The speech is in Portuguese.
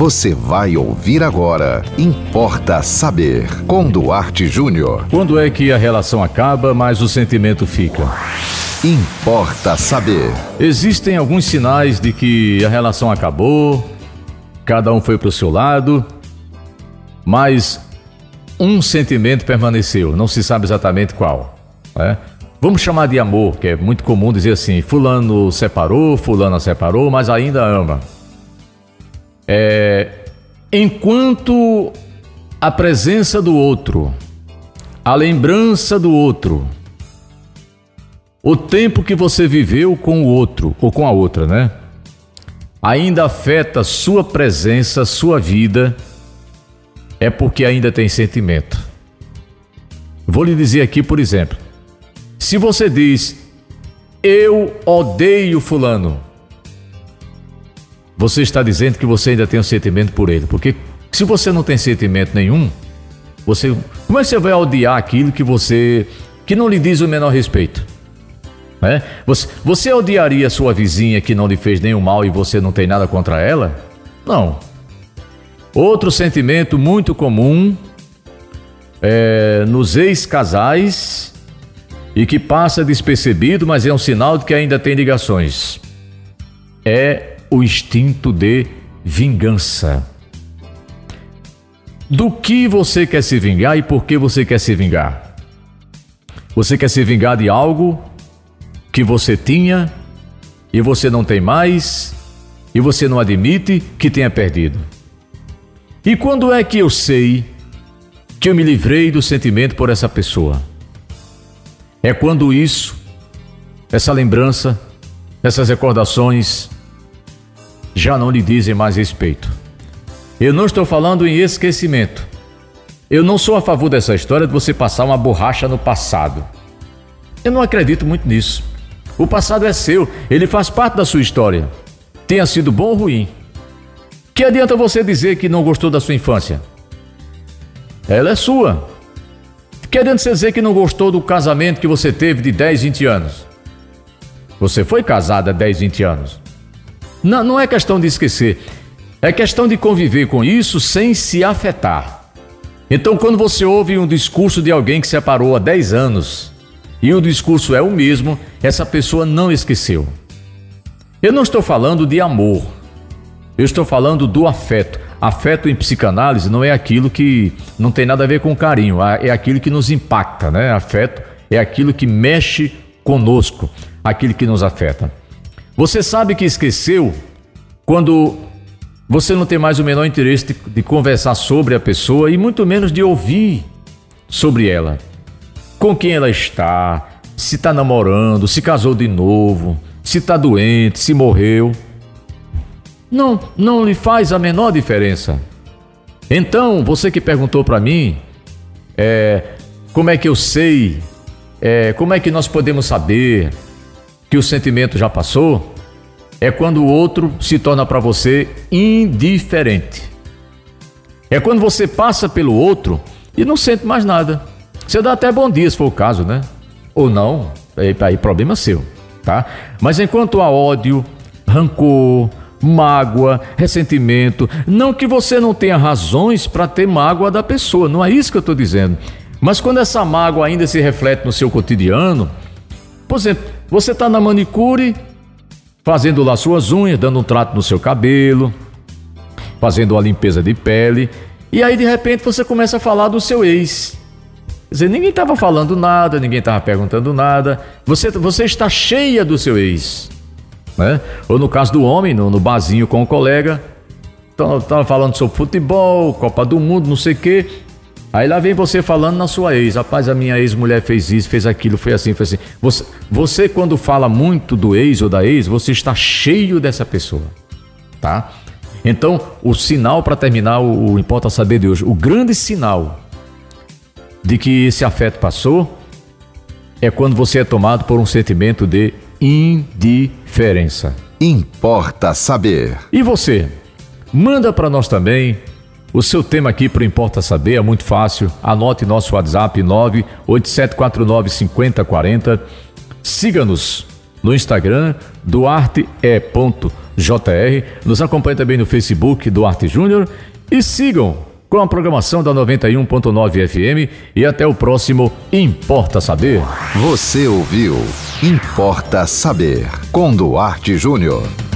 Você vai ouvir agora. Importa saber. Com Duarte Júnior. Quando é que a relação acaba, mas o sentimento fica? Importa saber. Existem alguns sinais de que a relação acabou, cada um foi para o seu lado, mas um sentimento permaneceu, não se sabe exatamente qual. Né? Vamos chamar de amor, que é muito comum dizer assim: Fulano separou, Fulana separou, mas ainda ama. É, enquanto a presença do outro, a lembrança do outro, o tempo que você viveu com o outro ou com a outra, né? Ainda afeta sua presença, sua vida, é porque ainda tem sentimento. Vou lhe dizer aqui, por exemplo, se você diz, eu odeio Fulano, você está dizendo que você ainda tem um sentimento por ele. Porque se você não tem sentimento nenhum, você. Como é que você vai odiar aquilo que você. que não lhe diz o menor respeito? É? Você, você odiaria sua vizinha que não lhe fez nenhum mal e você não tem nada contra ela? Não. Outro sentimento muito comum é, nos ex-casais e que passa despercebido, mas é um sinal de que ainda tem ligações. É o instinto de vingança. Do que você quer se vingar e por que você quer se vingar? Você quer se vingar de algo que você tinha e você não tem mais e você não admite que tenha perdido. E quando é que eu sei que eu me livrei do sentimento por essa pessoa? É quando isso, essa lembrança, essas recordações já não lhe dizem mais respeito. Eu não estou falando em esquecimento. Eu não sou a favor dessa história de você passar uma borracha no passado. Eu não acredito muito nisso. O passado é seu, ele faz parte da sua história. Tenha sido bom ou ruim. Que adianta você dizer que não gostou da sua infância? Ela é sua. Que adianta você dizer que não gostou do casamento que você teve de 10, 20 anos? Você foi casada há 10, 20 anos. Não, não é questão de esquecer. É questão de conviver com isso sem se afetar. Então, quando você ouve um discurso de alguém que separou há 10 anos e o discurso é o mesmo, essa pessoa não esqueceu. Eu não estou falando de amor. Eu estou falando do afeto. Afeto em psicanálise não é aquilo que não tem nada a ver com carinho, é aquilo que nos impacta, né? Afeto é aquilo que mexe conosco, aquilo que nos afeta. Você sabe que esqueceu quando você não tem mais o menor interesse de, de conversar sobre a pessoa e muito menos de ouvir sobre ela. Com quem ela está, se está namorando, se casou de novo, se está doente, se morreu? Não, não lhe faz a menor diferença. Então, você que perguntou para mim, é, como é que eu sei, é, como é que nós podemos saber que o sentimento já passou? É quando o outro se torna para você indiferente. É quando você passa pelo outro e não sente mais nada. Você dá até bom dia, se for o caso, né? Ou não, aí, aí problema seu, tá? Mas enquanto há ódio, rancor, mágoa, ressentimento. Não que você não tenha razões para ter mágoa da pessoa, não é isso que eu estou dizendo. Mas quando essa mágoa ainda se reflete no seu cotidiano, por exemplo, você está na manicure, fazendo lá suas unhas, dando um trato no seu cabelo, fazendo uma limpeza de pele, e aí de repente você começa a falar do seu ex. Quer dizer, ninguém estava falando nada, ninguém estava perguntando nada. Você, você está cheia do seu ex né? Ou no caso do homem, no, no barzinho com o colega, tava falando sobre futebol, Copa do Mundo, não sei o quê. Aí lá vem você falando na sua ex, rapaz, a minha ex-mulher fez isso, fez aquilo, foi assim, foi assim. Você, você, quando fala muito do ex ou da ex, você está cheio dessa pessoa, tá? Então, o sinal para terminar, o, o Importa Saber de hoje, o grande sinal de que esse afeto passou é quando você é tomado por um sentimento de indiferença. Importa saber. E você? Manda para nós também o seu tema aqui para Importa Saber, é muito fácil. Anote nosso WhatsApp 98749 5040. Siga-nos no Instagram, duarte.jr. JR. Nos acompanhe também no Facebook Duarte Júnior e sigam com a programação da 91.9 FM e até o próximo Importa Saber. Você ouviu Importa Saber com Duarte Júnior.